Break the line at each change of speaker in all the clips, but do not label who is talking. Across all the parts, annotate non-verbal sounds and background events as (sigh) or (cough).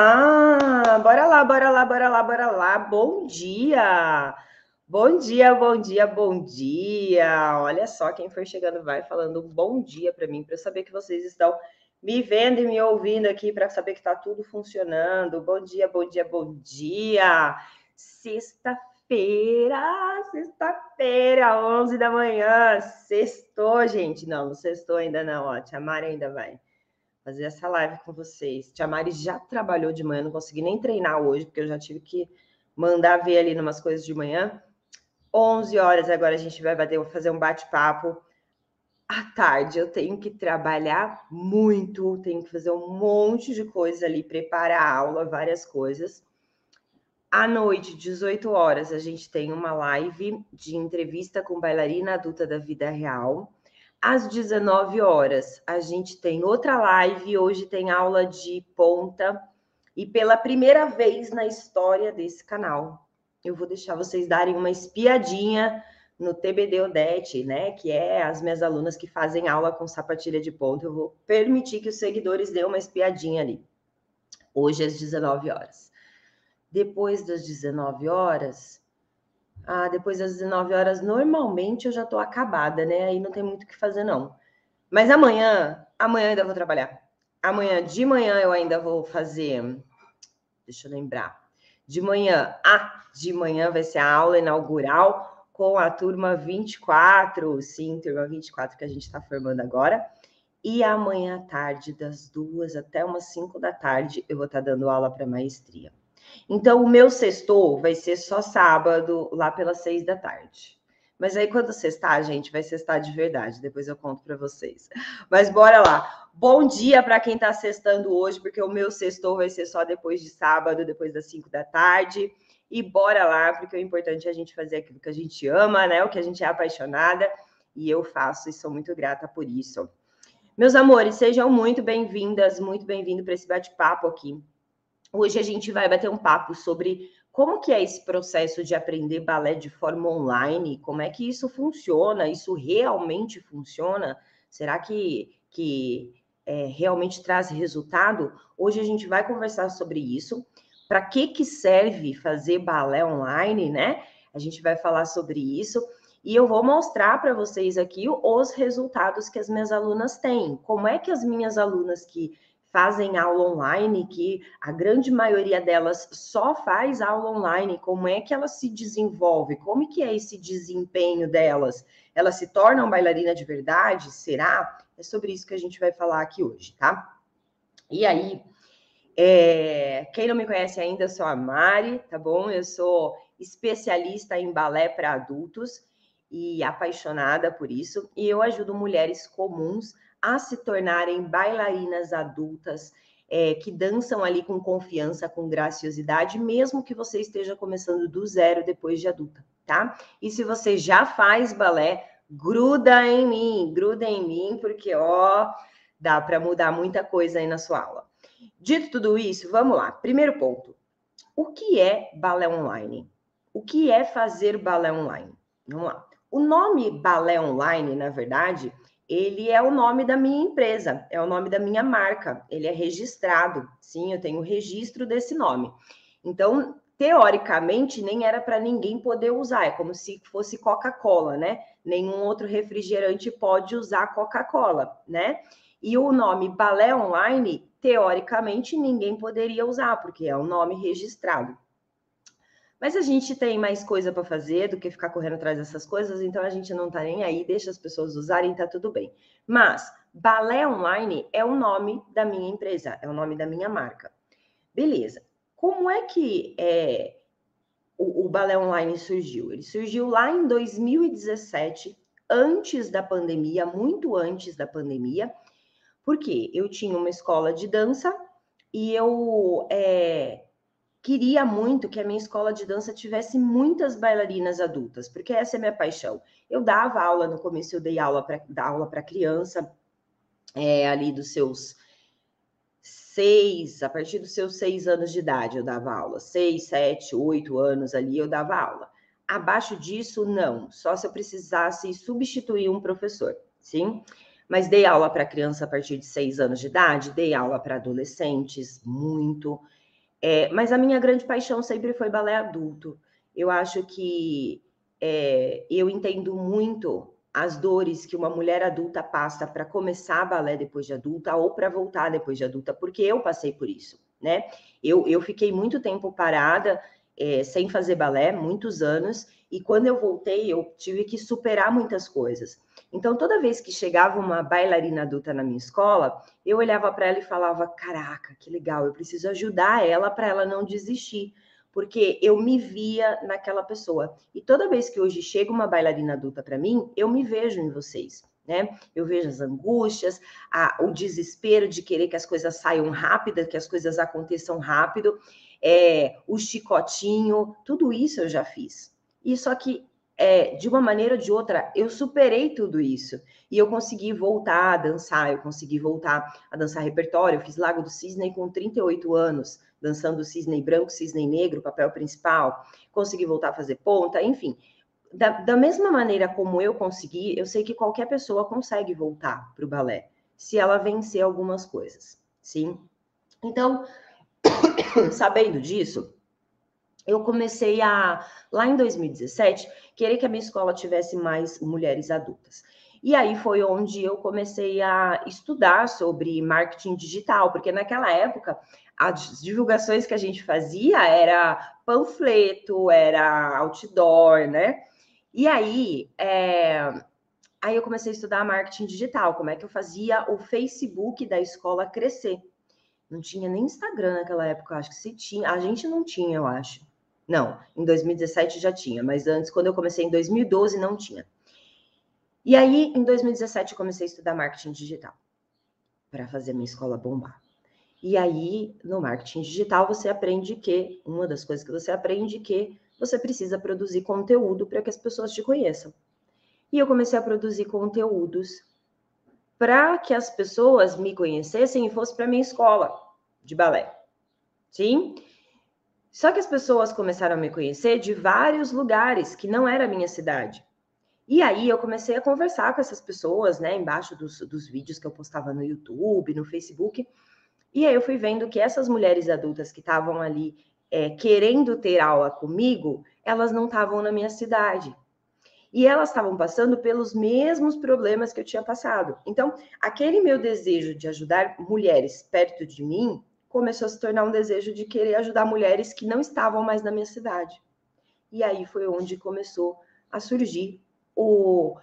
Ah, bora lá, bora lá, bora lá, bora lá. Bom dia! Bom dia, bom dia, bom dia. Olha só, quem for chegando vai falando bom dia para mim, para eu saber que vocês estão me vendo e me ouvindo aqui, para saber que está tudo funcionando. Bom dia, bom dia, bom dia. Sexta-feira, sexta-feira, 11 da manhã. Sextou, gente. Não, não sextou ainda não, ó. Mari ainda vai fazer essa live com vocês. Tia Mari já trabalhou de manhã, não consegui nem treinar hoje, porque eu já tive que mandar ver ali umas coisas de manhã. 11 horas agora a gente vai fazer um bate-papo. À tarde eu tenho que trabalhar muito, tenho que fazer um monte de coisa ali, preparar a aula, várias coisas. À noite, 18 horas, a gente tem uma live de entrevista com bailarina adulta da vida real. Às 19 horas, a gente tem outra live. Hoje tem aula de ponta. E pela primeira vez na história desse canal, eu vou deixar vocês darem uma espiadinha no TBD Odete, né? Que é as minhas alunas que fazem aula com sapatilha de ponta. Eu vou permitir que os seguidores dêem uma espiadinha ali. Hoje às 19 horas. Depois das 19 horas, ah, depois das 19 horas, normalmente eu já estou acabada, né? Aí não tem muito o que fazer, não. Mas amanhã, amanhã ainda vou trabalhar. Amanhã de manhã eu ainda vou fazer. Deixa eu lembrar. De manhã, ah, de manhã vai ser a aula inaugural com a turma 24, sim, turma 24 que a gente está formando agora. E amanhã à tarde, das duas até umas 5 da tarde, eu vou estar tá dando aula para maestria. Então, o meu sextou vai ser só sábado, lá pelas seis da tarde. Mas aí, quando sextar, gente, vai sextar de verdade. Depois eu conto para vocês. Mas bora lá. Bom dia para quem está sextando hoje, porque o meu sextou vai ser só depois de sábado, depois das cinco da tarde. E bora lá, porque o importante é a gente fazer aquilo que a gente ama, né? O que a gente é apaixonada. E eu faço e sou muito grata por isso. Meus amores, sejam muito bem-vindas, muito bem-vindo para esse bate-papo aqui. Hoje a gente vai bater um papo sobre como que é esse processo de aprender balé de forma online, como é que isso funciona, isso realmente funciona? Será que, que é, realmente traz resultado? Hoje a gente vai conversar sobre isso. Para que, que serve fazer balé online, né? A gente vai falar sobre isso. E eu vou mostrar para vocês aqui os resultados que as minhas alunas têm. Como é que as minhas alunas que fazem aula online, que a grande maioria delas só faz aula online, como é que elas se desenvolve? Como que é esse desempenho delas? Elas se tornam bailarina de verdade? Será? É sobre isso que a gente vai falar aqui hoje, tá? E aí, é... quem não me conhece ainda, eu sou a Mari, tá bom? Eu sou especialista em balé para adultos e apaixonada por isso, e eu ajudo mulheres comuns a se tornarem bailarinas adultas é, que dançam ali com confiança, com graciosidade, mesmo que você esteja começando do zero depois de adulta, tá? E se você já faz balé, gruda em mim, gruda em mim, porque ó, dá para mudar muita coisa aí na sua aula. Dito tudo isso, vamos lá. Primeiro ponto. O que é balé online? O que é fazer balé online? Vamos lá. O nome balé online, na verdade, ele é o nome da minha empresa, é o nome da minha marca, ele é registrado. Sim, eu tenho registro desse nome. Então, teoricamente, nem era para ninguém poder usar, é como se fosse Coca-Cola, né? Nenhum outro refrigerante pode usar Coca-Cola, né? E o nome Balé Online, teoricamente, ninguém poderia usar, porque é um nome registrado. Mas a gente tem mais coisa para fazer do que ficar correndo atrás dessas coisas, então a gente não está nem aí, deixa as pessoas usarem, tá tudo bem. Mas Balé Online é o nome da minha empresa, é o nome da minha marca. Beleza. Como é que é, o, o Balé Online surgiu? Ele surgiu lá em 2017, antes da pandemia, muito antes da pandemia, porque eu tinha uma escola de dança e eu é, queria muito que a minha escola de dança tivesse muitas bailarinas adultas, porque essa é minha paixão. Eu dava aula no começo, eu dei aula para aula para criança, é, ali dos seus seis, a partir dos seus seis anos de idade eu dava aula, seis, sete, oito anos ali eu dava aula. Abaixo disso, não, só se eu precisasse substituir um professor, sim? Mas dei aula para criança a partir de seis anos de idade, dei aula para adolescentes, muito É, mas a minha grande paixão sempre foi balé adulto. Eu acho que é, eu entendo muito as dores que uma mulher adulta passa para começar balé depois de adulta ou para voltar depois de adulta, porque eu passei por isso, né? Eu, eu fiquei muito tempo parada é, sem fazer balé, muitos anos, e quando eu voltei, eu tive que superar muitas coisas. Então, toda vez que chegava uma bailarina adulta na minha escola, eu olhava para ela e falava: Caraca, que legal, eu preciso ajudar ela para ela não desistir porque eu me via naquela pessoa. E toda vez que hoje chega uma bailarina adulta para mim, eu me vejo em vocês. Né? Eu vejo as angústias, a, o desespero de querer que as coisas saiam rápido, que as coisas aconteçam rápido, é, o chicotinho, tudo isso eu já fiz. E só que é, de uma maneira ou de outra, eu superei tudo isso. E eu consegui voltar a dançar, eu consegui voltar a dançar repertório. Eu fiz Lago do Cisne com 38 anos, dançando cisne branco, cisne negro, papel principal, consegui voltar a fazer ponta, enfim. Da, da mesma maneira como eu consegui, eu sei que qualquer pessoa consegue voltar para o balé, se ela vencer algumas coisas, sim? Então, (coughs) sabendo disso, eu comecei a, lá em 2017, querer que a minha escola tivesse mais mulheres adultas. E aí foi onde eu comecei a estudar sobre marketing digital, porque naquela época as divulgações que a gente fazia era panfleto, era outdoor, né? E aí, é... aí eu comecei a estudar marketing digital, como é que eu fazia o Facebook da escola crescer. Não tinha nem Instagram naquela época, acho que se tinha, a gente não tinha, eu acho. Não, em 2017 já tinha, mas antes, quando eu comecei em 2012, não tinha. E aí, em 2017, eu comecei a estudar marketing digital para fazer minha escola bombar. E aí, no marketing digital, você aprende que uma das coisas que você aprende que você precisa produzir conteúdo para que as pessoas te conheçam. E eu comecei a produzir conteúdos para que as pessoas me conhecessem e fosse para minha escola de balé. Sim? Só que as pessoas começaram a me conhecer de vários lugares que não era a minha cidade. E aí eu comecei a conversar com essas pessoas, né, embaixo dos, dos vídeos que eu postava no YouTube, no Facebook, e aí eu fui vendo que essas mulheres adultas que estavam ali é, querendo ter aula comigo, elas não estavam na minha cidade. E elas estavam passando pelos mesmos problemas que eu tinha passado. Então, aquele meu desejo de ajudar mulheres perto de mim começou a se tornar um desejo de querer ajudar mulheres que não estavam mais na minha cidade. E aí foi onde começou a surgir o,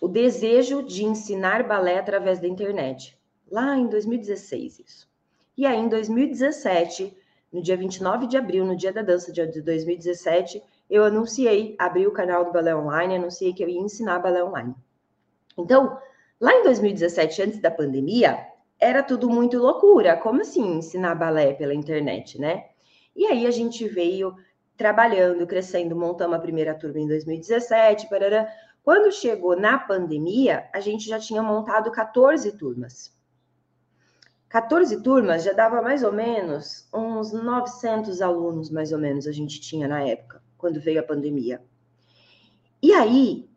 o desejo de ensinar balé através da internet lá em 2016 isso. E aí em 2017, no dia 29 de abril, no dia da dança de 2017, eu anunciei, abri o canal do Balé Online, anunciei que eu ia ensinar balé online. Então, lá em 2017, antes da pandemia, era tudo muito loucura. Como assim ensinar balé pela internet, né? E aí a gente veio trabalhando, crescendo, montamos a primeira turma em 2017, parará. Quando chegou na pandemia, a gente já tinha montado 14 turmas. 14 turmas já dava mais ou menos uns 900 alunos, mais ou menos, a gente tinha na época, quando veio a pandemia. E aí,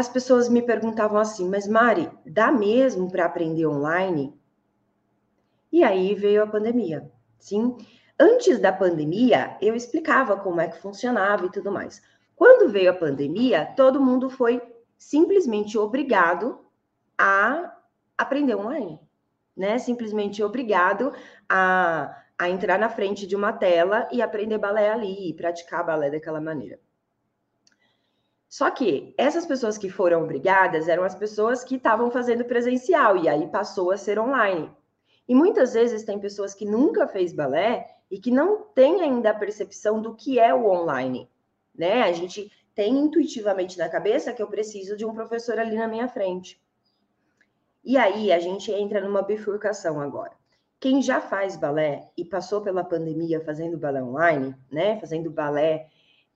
as pessoas me perguntavam assim, mas Mari, dá mesmo para aprender online? E aí veio a pandemia, sim? Antes da pandemia, eu explicava como é que funcionava e tudo mais. Quando veio a pandemia, todo mundo foi simplesmente obrigado a aprender online né? Simplesmente obrigado a, a entrar na frente de uma tela e aprender balé ali, e praticar balé daquela maneira. Só que essas pessoas que foram obrigadas eram as pessoas que estavam fazendo presencial, e aí passou a ser online. E muitas vezes tem pessoas que nunca fez balé e que não têm ainda a percepção do que é o online, né? A gente tem intuitivamente na cabeça que eu preciso de um professor ali na minha frente. E aí a gente entra numa bifurcação agora. Quem já faz balé e passou pela pandemia fazendo balé online, né? Fazendo balé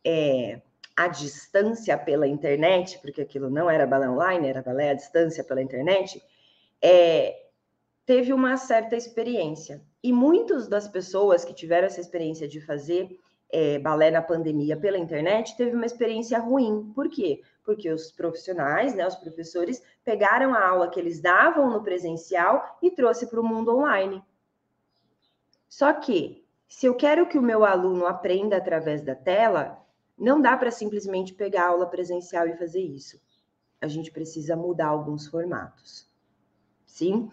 é, à distância pela internet, porque aquilo não era balé online, era balé à distância pela internet, é, teve uma certa experiência. E muitas das pessoas que tiveram essa experiência de fazer é, balé na pandemia pela internet teve uma experiência ruim. Por quê? Porque os profissionais, né, os professores, pegaram a aula que eles davam no presencial e trouxe para o mundo online. Só que, se eu quero que o meu aluno aprenda através da tela, não dá para simplesmente pegar aula presencial e fazer isso. A gente precisa mudar alguns formatos. Sim?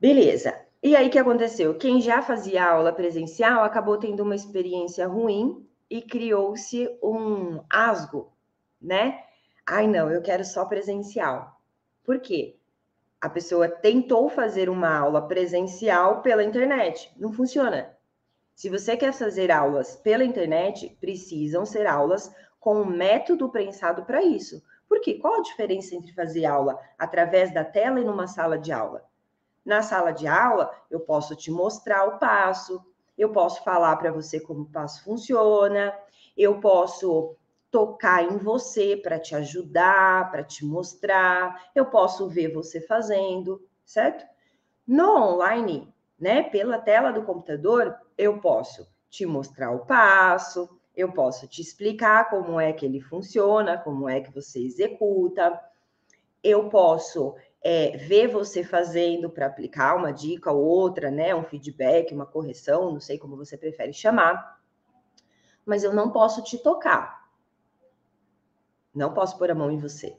Beleza. E aí o que aconteceu? Quem já fazia aula presencial acabou tendo uma experiência ruim e criou-se um asgo, né? Ai, não, eu quero só presencial. Por quê? A pessoa tentou fazer uma aula presencial pela internet. Não funciona. Se você quer fazer aulas pela internet, precisam ser aulas com um método pensado para isso. Por quê? Qual a diferença entre fazer aula através da tela e numa sala de aula? Na sala de aula, eu posso te mostrar o passo, eu posso falar para você como o passo funciona, eu posso tocar em você para te ajudar, para te mostrar, eu posso ver você fazendo, certo? No online, né, pela tela do computador, eu posso te mostrar o passo, eu posso te explicar como é que ele funciona, como é que você executa, eu posso é, ver você fazendo para aplicar uma dica ou outra, né, um feedback, uma correção, não sei como você prefere chamar, mas eu não posso te tocar. Não posso pôr a mão em você.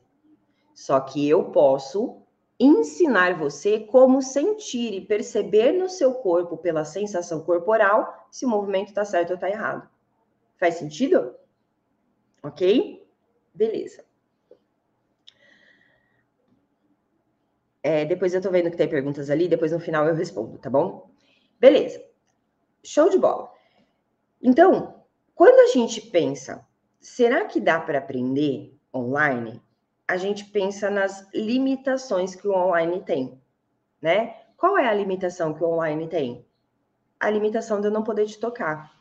Só que eu posso ensinar você como sentir e perceber no seu corpo, pela sensação corporal, se o movimento está certo ou está errado. Faz sentido? Ok? Beleza. É, depois eu tô vendo que tem perguntas ali, depois no final eu respondo, tá bom? Beleza. Show de bola. Então, quando a gente pensa será que dá para aprender online? A gente pensa nas limitações que o online tem, né? Qual é a limitação que o online tem? A limitação de eu não poder te tocar.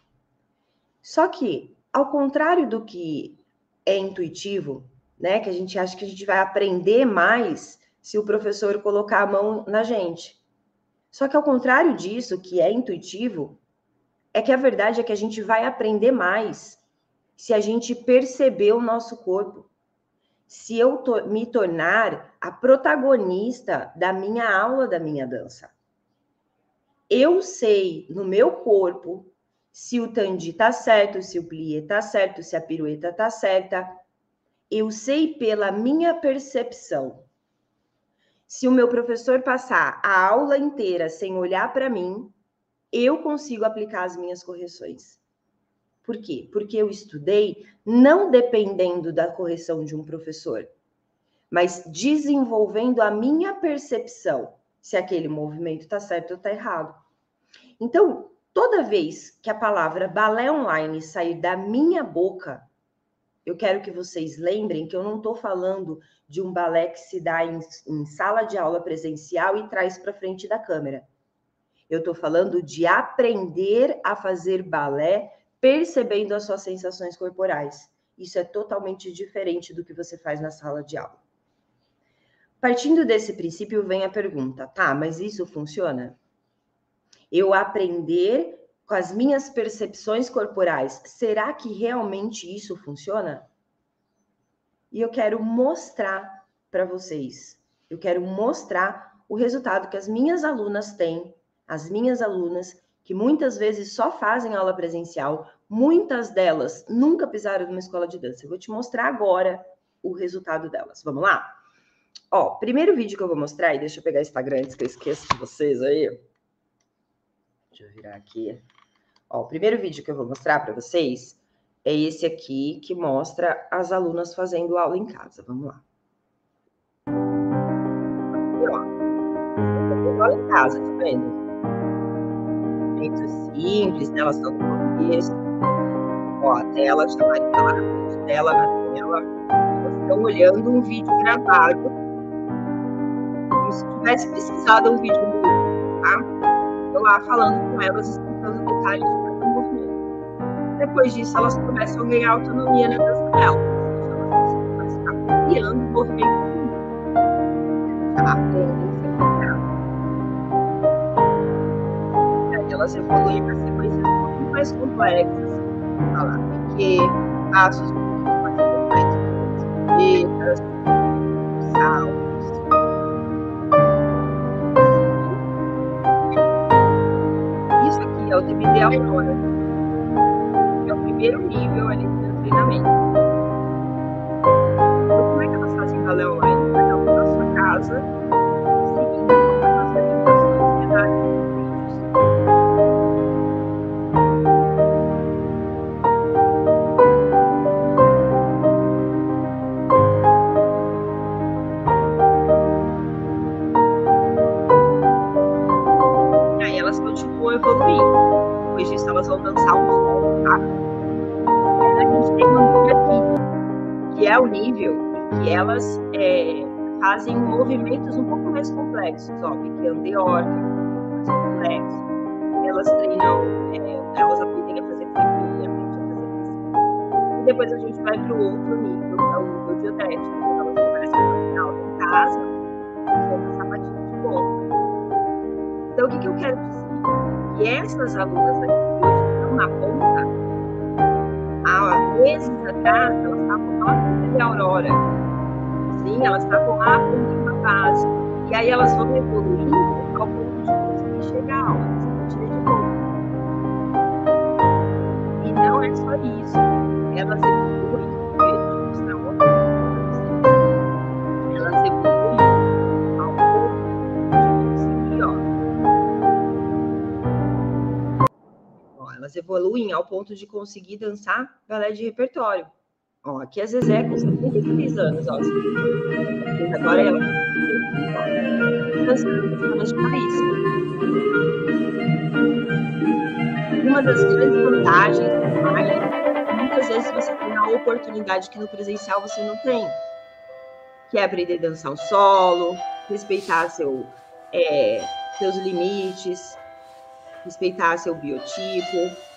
Só que, ao contrário do que é intuitivo, né? Que a gente acha que a gente vai aprender mais se o professor colocar a mão na gente. Só que ao contrário disso, que é intuitivo, é que a verdade é que a gente vai aprender mais se a gente perceber o nosso corpo. Se eu to me tornar a protagonista da minha aula, da minha dança. Eu sei no meu corpo se o tandi tá certo, se o plié tá certo, se a pirueta tá certa. Eu sei pela minha percepção. Se o meu professor passar a aula inteira sem olhar para mim, eu consigo aplicar as minhas correções. Por quê? Porque eu estudei não dependendo da correção de um professor, mas desenvolvendo a minha percepção se aquele movimento está certo ou está errado. Então, toda vez que a palavra balé online sair da minha boca, eu quero que vocês lembrem que eu não estou falando de um balé que se dá em, em sala de aula presencial e traz para frente da câmera. Eu estou falando de aprender a fazer balé percebendo as suas sensações corporais. Isso é totalmente diferente do que você faz na sala de aula. Partindo desse princípio, vem a pergunta: tá, mas isso funciona? Eu aprender com as minhas percepções corporais, será que realmente isso funciona? E eu quero mostrar para vocês, eu quero mostrar o resultado que as minhas alunas têm, as minhas alunas que muitas vezes só fazem aula presencial, muitas delas nunca pisaram numa escola de dança. Eu vou te mostrar agora o resultado delas. Vamos lá? Ó, primeiro vídeo que eu vou mostrar, e deixa eu pegar o Instagram antes que eu esqueça de vocês aí. Deixa eu virar aqui. Ó, o primeiro vídeo que eu vou mostrar para vocês é esse aqui, que mostra as alunas fazendo aula em casa. Vamos lá. Aula em casa, tá vendo? Muito simples, né? Elas estão no começo. Ó, a tela, chamar de tela na frente dela, na tela. Elas estão olhando um vídeo gravado. Como se tivesse pesquisado um vídeo no YouTube, tá? Estou lá falando com elas, explicando detalhes de cada movimento. Depois disso, elas começam a ganhar autonomia na dança dela. Elas começam a ficar criando o movimento. Já aprendem elas evoluem para sequências muito mais complexas. Olha lá, porque passos muito mais complexos, letras, saltos. E o TBD Aurora. É o primeiro nível ali do treinamento. Fazem movimentos um pouco mais complexos, ó, que é andeor, que é mais complexo. Elas treinam, é, elas aprendem a fazer figurinha, aprendem a fazer assim. E depois a gente vai para o outro nível, que é o nível diotético, quando elas começam a treinar em casa, usando sapatinho de ponta. Então, o que, que eu quero dizer? Que essas alunas aqui na ponta, há meses atrás, elas estavam lá no de Aurora. Sim, elas estavam lá com uma base. E aí elas vão evoluindo ao ponto de conseguir chegar a elas de novo. E não é só isso. Elas evoluem, elas evoluem ao ponto de conseguir dançar balé de repertório. Ó, aqui a Zezé com 73 anos, ó. Agora ela de país. Uma das grandes vantagens do baile é muitas vezes você tem a oportunidade que no presencial você não tem, que é aprender a dançar um solo, respeitar seu, é, seus limites, respeitar seu biotipo.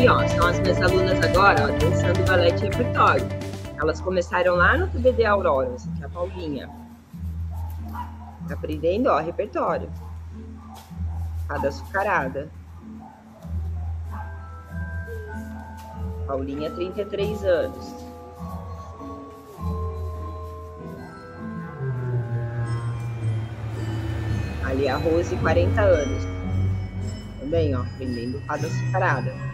Aqui, ó, são as minhas alunas agora, ó, dançando balé de repertório. Elas começaram lá no TBD Aurora, essa aqui é a Paulinha. Aprendendo, ó, repertório da açucarada. Paulinha, 33 anos. Ali a Rose, 40 anos. Também, ó, aprendendo fada açucarada.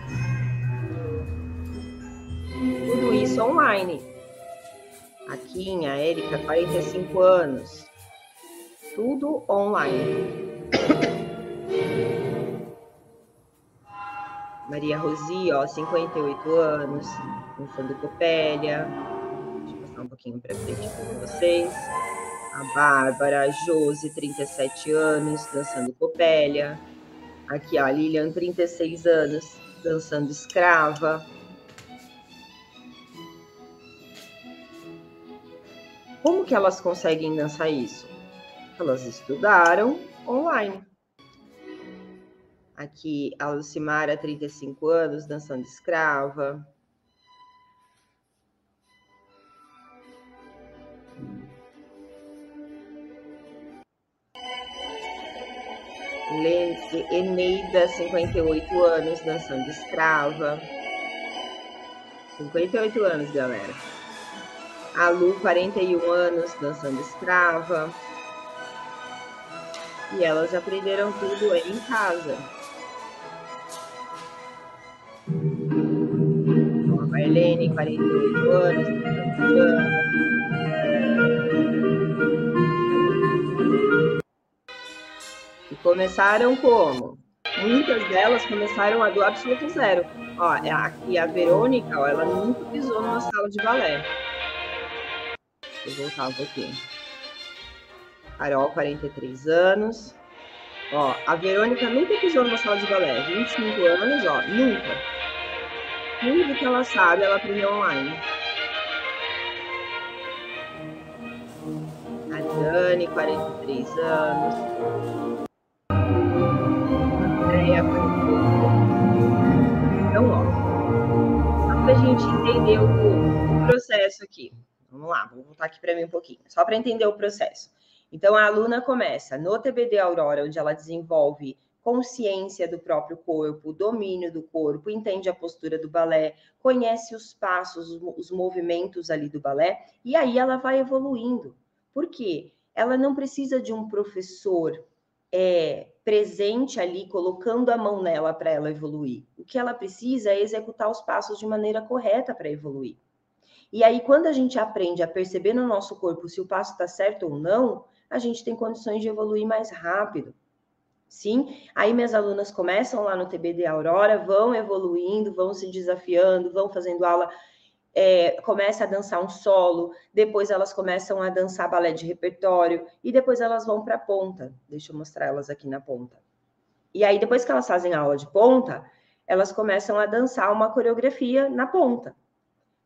Tudo isso online. A Kim, a Érica, 45 anos. Tudo online. (coughs) Maria Rosi, ó, 58 anos, dançando copélia. Deixa eu passar um pouquinho para frente com vocês. A Bárbara, Josi, 37 anos, dançando copélia. Aqui, ó, a Lilian, 36 anos, dançando escrava. Como que elas conseguem dançar isso? Elas estudaram online. Aqui, a Lucimara, 35 anos, dançando escrava. Eneida, 58 anos, dançando escrava. 58 anos, galera. A Lu, 41 anos, dançando escrava. E elas aprenderam tudo em casa. Marlene, 48 anos, E começaram como? Muitas delas começaram a do absoluto zero. Ó, é aqui a Verônica, ó, ela nunca pisou numa sala de balé. Deixa eu voltar um pouquinho. Carol, 43 anos. Ó, a Verônica nunca pisou numa sala de balé. 25 anos, ó, nunca. Tudo que ela sabe, ela aprendeu online. A Dani, 43 anos. Andréia, 48 Então, ó, só para a gente entender o processo aqui. Vamos lá, vou voltar aqui para mim um pouquinho, só para entender o processo. Então, a aluna começa no TBD Aurora, onde ela desenvolve consciência do próprio corpo, domínio do corpo, entende a postura do balé, conhece os passos, os movimentos ali do balé, e aí ela vai evoluindo. Por quê? Ela não precisa de um professor é, presente ali, colocando a mão nela para ela evoluir. O que ela precisa é executar os passos de maneira correta para evoluir. E aí, quando a gente aprende a perceber no nosso corpo se o passo está certo ou não, a gente tem condições de evoluir mais rápido. Sim, aí minhas alunas começam lá no TBD Aurora, vão evoluindo, vão se desafiando, vão fazendo aula, é, começa a dançar um solo, depois elas começam a dançar balé de repertório e depois elas vão para a ponta. Deixa eu mostrar elas aqui na ponta. E aí depois que elas fazem a aula de ponta, elas começam a dançar uma coreografia na ponta.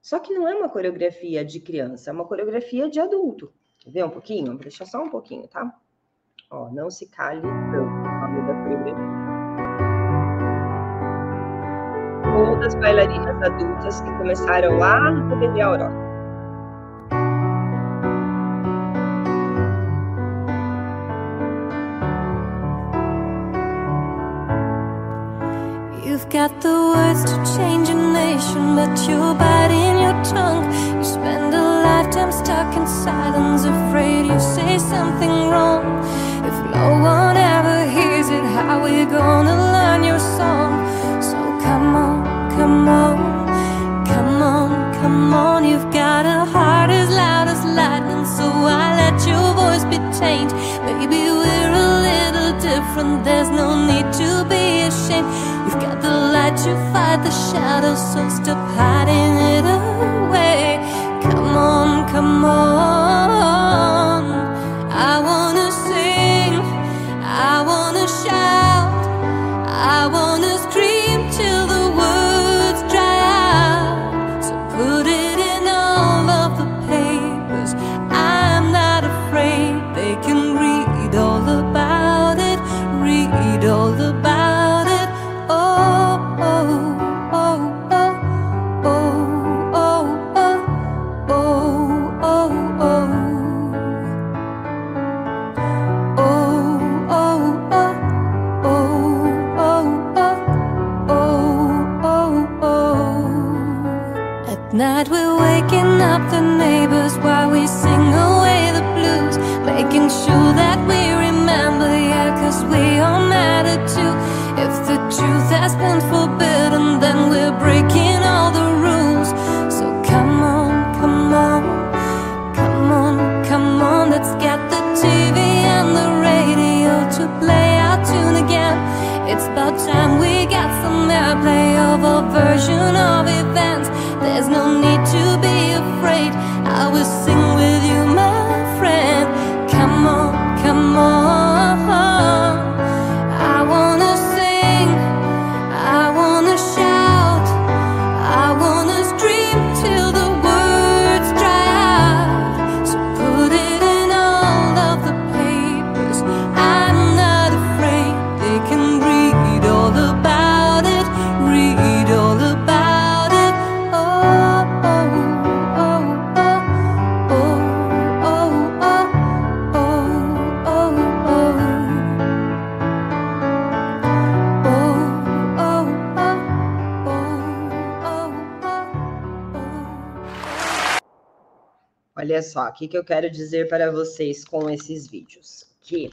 Só que não é uma coreografia de criança, é uma coreografia de adulto. Quer ver um pouquinho? Deixa só um pouquinho, tá? Ó, não se cale Todas bailarinas adultas que começaram lá no PBD Aurora.
Got the words to change a nation, but you're biting your tongue. You spend a lifetime stuck in silence, afraid you say something wrong. If no one ever hears it, how are we gonna learn your song? So come on, come on, come on, come on. You've got a heart as loud as lightning, so I let your voice be changed. Maybe we're a little different, there's no need to be ashamed. Light to fight the shadows, so stop hiding it away. Come on, come on.
Só, o que, que eu quero dizer para vocês com esses vídeos? Que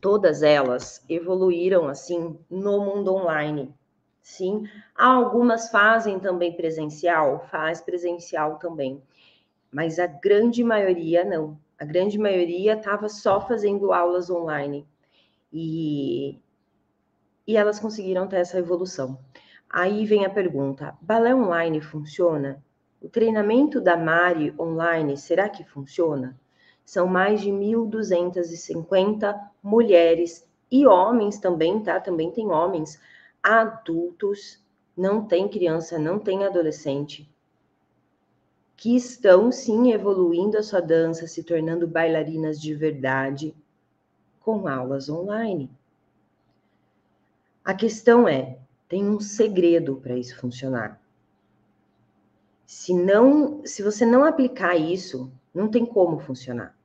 todas elas evoluíram assim no mundo online. Sim, algumas fazem também presencial, faz presencial também, mas a grande maioria não. A grande maioria estava só fazendo aulas online e, e elas conseguiram ter essa evolução. Aí vem a pergunta: balé online funciona? O treinamento da Mari online, será que funciona? São mais de 1.250 mulheres e homens também, tá? Também tem homens adultos, não tem criança, não tem adolescente, que estão sim evoluindo a sua dança, se tornando bailarinas de verdade com aulas online. A questão é, tem um segredo para isso funcionar. Se não, se você não aplicar isso, não tem como funcionar.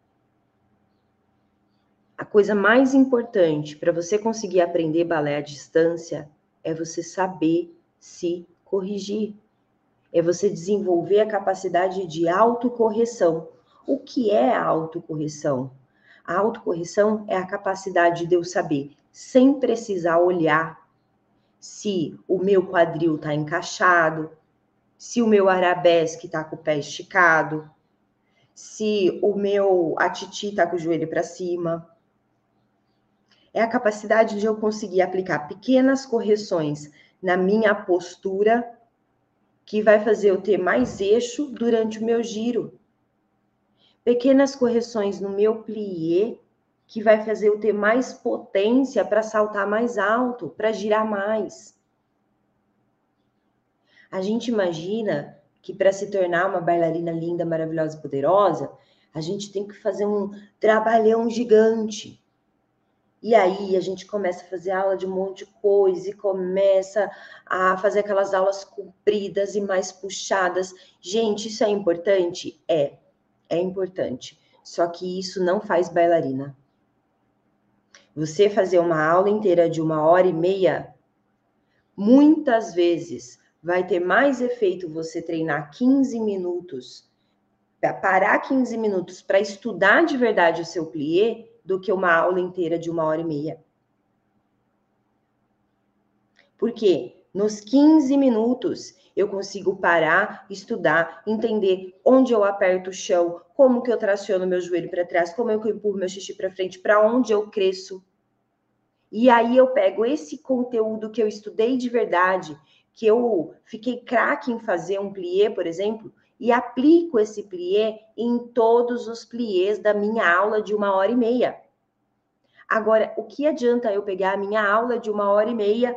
coisa mais importante para você conseguir aprender balé à distância é você saber se corrigir. É você desenvolver a capacidade de autocorreção. O que é a autocorreção? A autocorreção é a capacidade de eu saber, sem precisar olhar, se o meu quadril está encaixado, se o meu arabesque está com o pé esticado, se o meu atiti está com o joelho para cima. É a capacidade de eu conseguir aplicar pequenas correções na minha postura que vai fazer eu ter mais eixo durante o meu giro. Pequenas correções no meu plié que vai fazer eu ter mais potência para saltar mais alto, para girar mais. A gente imagina que para se tornar uma bailarina linda, maravilhosa e poderosa, a gente tem que fazer um trabalhão gigante. E aí a gente começa a fazer aula de um monte de coisa e começa a fazer aquelas aulas compridas e mais puxadas. Gente, isso é importante? É, é importante. Só que isso não faz bailarina. Você fazer uma aula inteira de uma hora e meia, muitas vezes vai ter mais efeito você treinar 15 minutos, parar 15 minutos para estudar de verdade o seu plié, do que uma aula inteira de uma hora e meia. Porque nos 15 minutos eu consigo parar, estudar, entender onde eu aperto o chão, como que eu traciono meu joelho para trás, como eu empurro meu xixi para frente, para onde eu cresço. E aí eu pego esse conteúdo que eu estudei de verdade, que eu fiquei craque em fazer um plié, por exemplo, e aplico esse plié em todos os pliés da minha aula de uma hora e meia. Agora, o que adianta eu pegar a minha aula de uma hora e meia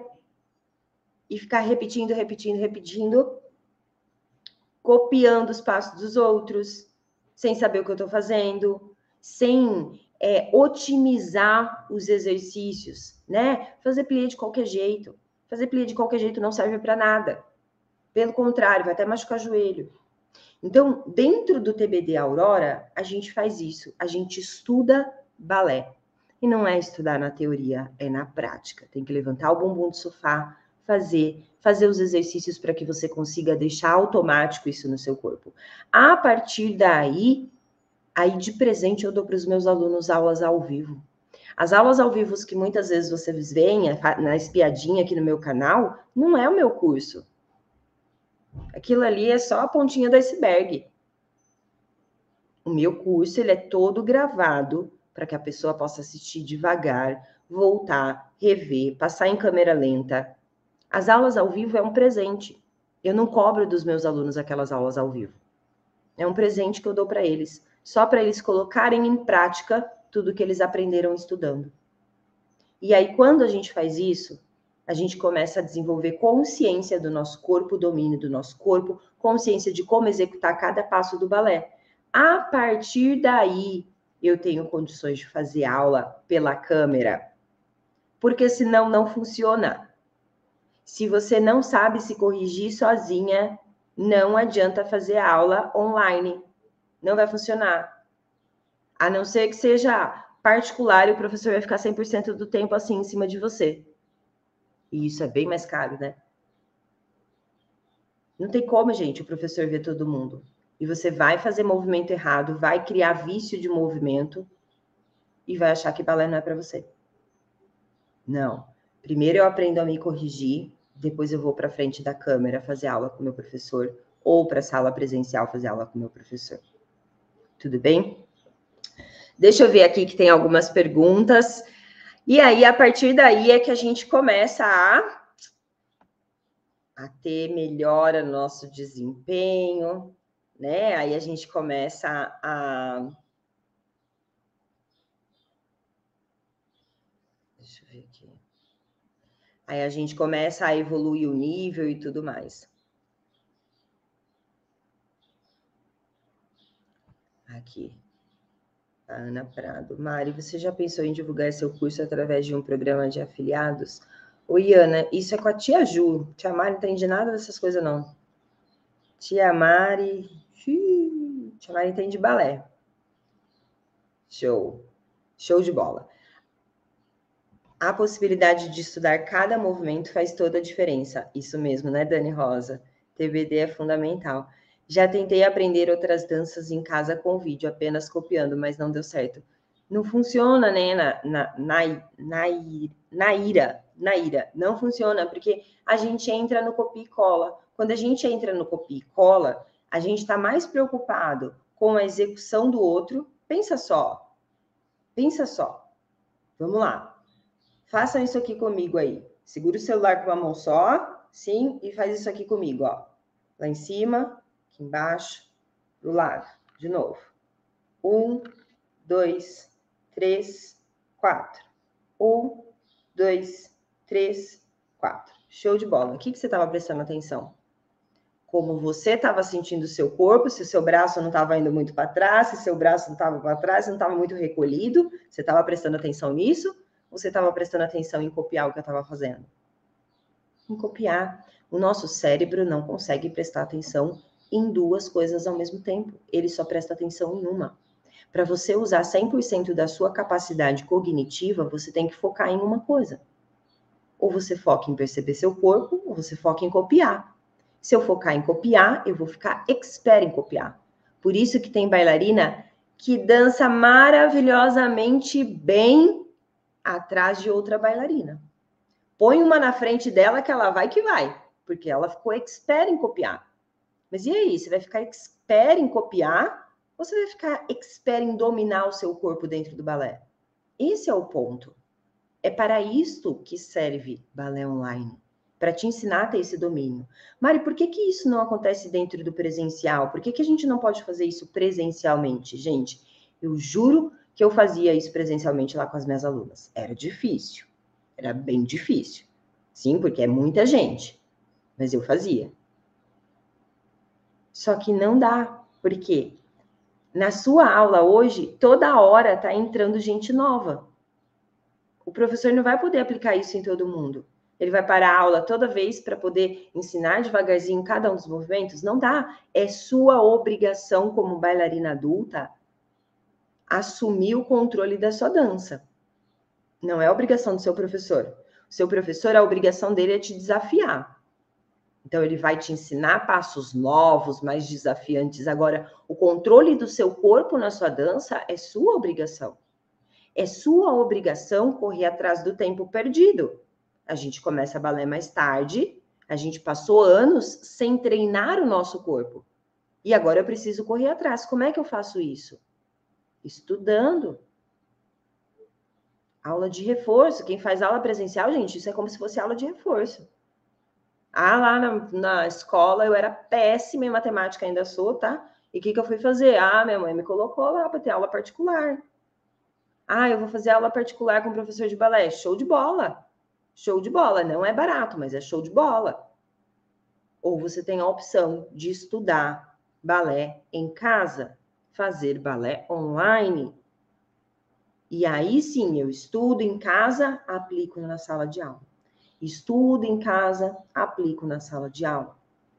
e ficar repetindo, repetindo, repetindo, copiando os passos dos outros, sem saber o que eu estou fazendo, sem é, otimizar os exercícios, né? Fazer plié de qualquer jeito. Fazer plié de qualquer jeito não serve para nada. Pelo contrário, vai até machucar o joelho. Então, dentro do TBD Aurora, a gente faz isso. A gente estuda balé. E não é estudar na teoria, é na prática. Tem que levantar o bumbum do sofá, fazer, fazer os exercícios para que você consiga deixar automático isso no seu corpo. A partir daí, aí de presente eu dou para os meus alunos aulas ao vivo. As aulas ao vivo que muitas vezes vocês veem na espiadinha aqui no meu canal, não é o meu curso. Aquilo ali é só a pontinha do iceberg. O meu curso ele é todo gravado para que a pessoa possa assistir devagar, voltar, rever, passar em câmera lenta. As aulas ao vivo é um presente. Eu não cobro dos meus alunos aquelas aulas ao vivo. É um presente que eu dou para eles, só para eles colocarem em prática tudo que eles aprenderam estudando. E aí, quando a gente faz isso, a gente começa a desenvolver consciência do nosso corpo, domínio do nosso corpo, consciência de como executar cada passo do balé. A partir daí, eu tenho condições de fazer aula pela câmera, porque senão não funciona. Se você não sabe se corrigir sozinha, não adianta fazer aula online. Não vai funcionar. A não ser que seja particular e o professor vai ficar 100% do tempo assim em cima de você. E isso é bem mais caro, né? Não tem como, gente, o professor ver todo mundo. E você vai fazer movimento errado, vai criar vício de movimento e vai achar que balé não é para você. Não. Primeiro eu aprendo a me corrigir, depois eu vou para frente da câmera fazer aula com meu professor ou para a sala presencial fazer aula com meu professor. Tudo bem? Deixa eu ver aqui que tem algumas perguntas. E aí, a partir daí é que a gente começa a, a ter melhora no nosso desempenho, né? Aí a gente começa a. Deixa eu ver aqui. Aí a gente começa a evoluir o nível e tudo mais. Aqui. Ana Prado. Mari, você já pensou em divulgar seu curso através de um programa de afiliados? Oi, Ana, isso é com a tia Ju. Tia Mari não entende nada dessas coisas, não. Tia Mari. Tia Mari entende balé. Show. Show de bola. A possibilidade de estudar cada movimento faz toda a diferença. Isso mesmo, né, Dani Rosa? TBD é fundamental. Já tentei aprender outras danças em casa com vídeo, apenas copiando, mas não deu certo. Não funciona, né, na, na, na, na, na ira, na ira. Não funciona, porque a gente entra no copia e cola. Quando a gente entra no copia e cola, a gente está mais preocupado com a execução do outro. Pensa só, pensa só. Vamos lá. Façam isso aqui comigo aí. Segura o celular com uma mão só, sim, e faz isso aqui comigo, ó. Lá em cima, aqui embaixo, do lado. De novo. Um, dois, três, quatro. Um, dois, três, quatro. Show de bola. O que, que você estava prestando atenção? Como você estava sentindo o seu corpo, se o seu braço não estava indo muito para trás, se seu braço não estava para trás, não estava muito recolhido, você estava prestando atenção nisso? Ou você estava prestando atenção em copiar o que eu estava fazendo? Em copiar. O nosso cérebro não consegue prestar atenção em duas coisas ao mesmo tempo. Ele só presta atenção em uma. Para você usar 100% da sua capacidade cognitiva, você tem que focar em uma coisa. Ou você foca em perceber seu corpo, ou você foca em copiar. Se eu focar em copiar, eu vou ficar expert em copiar. Por isso que tem bailarina que dança maravilhosamente bem atrás de outra bailarina. Põe uma na frente dela que ela vai que vai, porque ela ficou expert em copiar. Mas e aí? Você vai ficar expert em copiar ou você vai ficar expert em dominar o seu corpo dentro do balé? Esse é o ponto. É para isto que serve balé online, para te ensinar a ter esse domínio. Mari, por que, que isso não acontece dentro do presencial? Por que, que a gente não pode fazer isso presencialmente? Gente, eu juro que eu fazia isso presencialmente lá com as minhas alunas. Era difícil, era bem difícil. Sim, porque é muita gente, mas eu fazia. Só que não dá, porque na sua aula hoje, toda hora está entrando gente nova. O professor não vai poder aplicar isso em todo mundo. Ele vai parar a aula toda vez para poder ensinar devagarzinho cada um dos movimentos? Não dá. É sua obrigação como bailarina adulta assumir o controle da sua dança. Não é obrigação do seu professor. O seu professor, a obrigação dele é te desafiar. Então, ele vai te ensinar passos novos, mais desafiantes. Agora, o controle do seu corpo na sua dança é sua obrigação. É sua obrigação correr atrás do tempo perdido. A gente começa a balé mais tarde, a gente passou anos sem treinar o nosso corpo. E agora eu preciso correr atrás. Como é que eu faço isso? Estudando. Aula de reforço. Quem faz aula presencial, gente, isso é como se fosse aula de reforço. Ah, lá na, na escola eu era péssima em matemática, ainda sou, tá? E o que, que eu fui fazer? Ah, minha mãe me colocou lá para ter aula particular. Ah, eu vou fazer aula particular com o professor de balé. Show de bola. Show de bola. Não é barato, mas é show de bola. Ou você tem a opção de estudar balé em casa, fazer balé online. E aí sim, eu estudo em casa, aplico na sala de aula. Estudo em casa, aplico na sala de aula.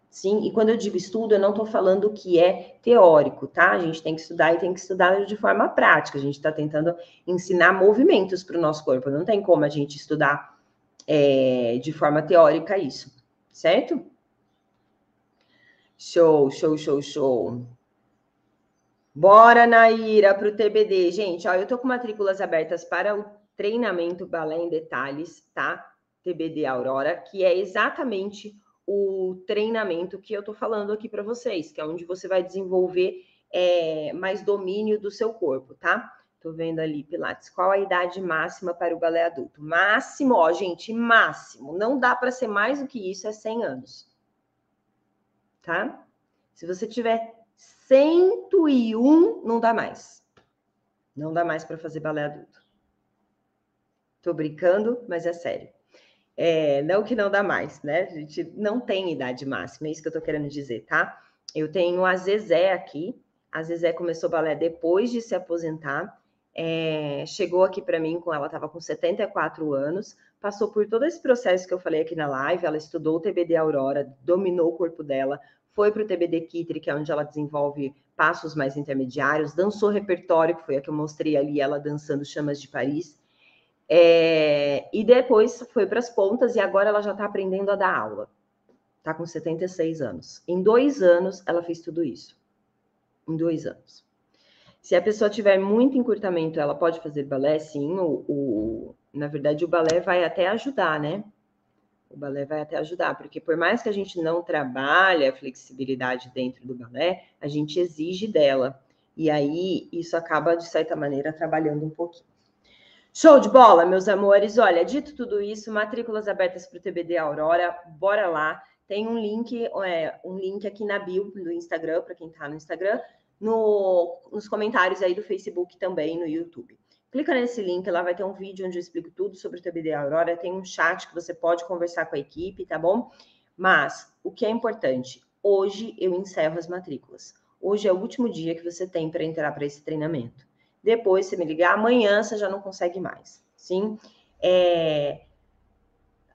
Sim, e quando eu digo estudo, eu não estou falando que é teórico, tá? A gente tem que estudar e tem que estudar de forma prática. A gente está tentando ensinar movimentos para o nosso corpo. Não tem como a gente estudar é, de forma teórica isso, certo? Show, show, show, show. Bora, Naira, para o TBD. Gente, ó, eu tô com matrículas abertas para o treinamento balé em detalhes, tá? TBD Aurora, que é exatamente o treinamento que eu estou falando aqui para vocês, que é onde você vai desenvolver é, mais domínio do seu corpo, tá? Tô vendo ali, Pilates, qual a idade máxima para o balé adulto? Máximo, ó, gente, máximo. Não dá para ser mais do que isso, é 100 anos. Tá? Se você tiver 101, não dá mais. Não dá mais para fazer balé adulto. Tô brincando, mas é sério. É, não que não dá mais, né? A gente não tem idade máxima, é isso que eu tô querendo dizer, tá? Eu tenho a Zezé aqui. A Zezé começou balé depois de se aposentar. É, chegou aqui para mim com ela estava com 74 anos, passou por todo esse processo que eu falei aqui na live. Ela estudou o TBD Aurora, dominou o corpo dela, foi para o TBD Kitri, que é onde ela desenvolve passos mais intermediários, dançou repertório, que foi a que eu mostrei ali, ela dançando Chamas de Paris É, e depois foi para as pontas e agora ela já está aprendendo a dar aula. Está com 76 anos. Em dois anos, ela fez tudo isso. Em dois anos. Se a pessoa tiver muito encurtamento, ela pode fazer balé, sim. O, o, na verdade, o balé vai até ajudar, né? O balé vai até ajudar, porque por mais que a gente não trabalhe a flexibilidade dentro do balé, a gente exige dela. E aí, isso acaba, de certa maneira, trabalhando um pouquinho. Show de bola, meus amores. Olha, dito tudo isso, matrículas abertas para o TBD Aurora, bora lá. Tem um link, é, um link aqui na bio do Instagram, para quem está no Instagram, no, nos comentários aí do Facebook também, no YouTube. Clica nesse link, lá vai ter um vídeo onde eu explico tudo sobre o TBD Aurora. Tem um chat que você pode conversar com a equipe, tá bom? Mas o que é importante, hoje eu encerro as matrículas. Hoje é o último dia que você tem para entrar para esse treinamento. Depois, você me ligar, amanhã você já não consegue mais, sim? É,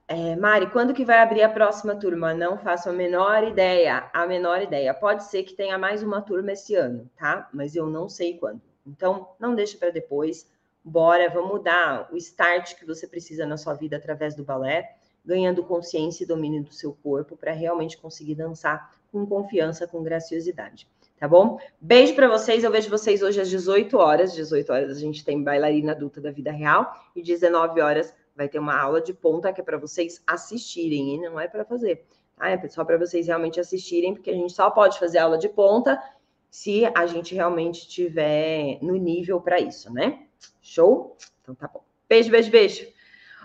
é, Mari, quando que vai abrir a próxima turma? Não faço a menor ideia, a menor ideia. Pode ser que tenha mais uma turma esse ano, tá? Mas eu não sei quando. Então, não deixa para depois. Bora, vamos dar o start que você precisa na sua vida através do balé, ganhando consciência e domínio do seu corpo para realmente conseguir dançar com confiança, com graciosidade tá bom? Beijo para vocês, eu vejo vocês hoje às 18 horas. 18 horas a gente tem bailarina adulta da vida real e 19 horas vai ter uma aula de ponta que é para vocês assistirem e não é para fazer. Tá? É só para vocês realmente assistirem, porque a gente só pode fazer aula de ponta se a gente realmente tiver no nível para isso, né? Show? Então tá bom. Beijo, beijo, beijo.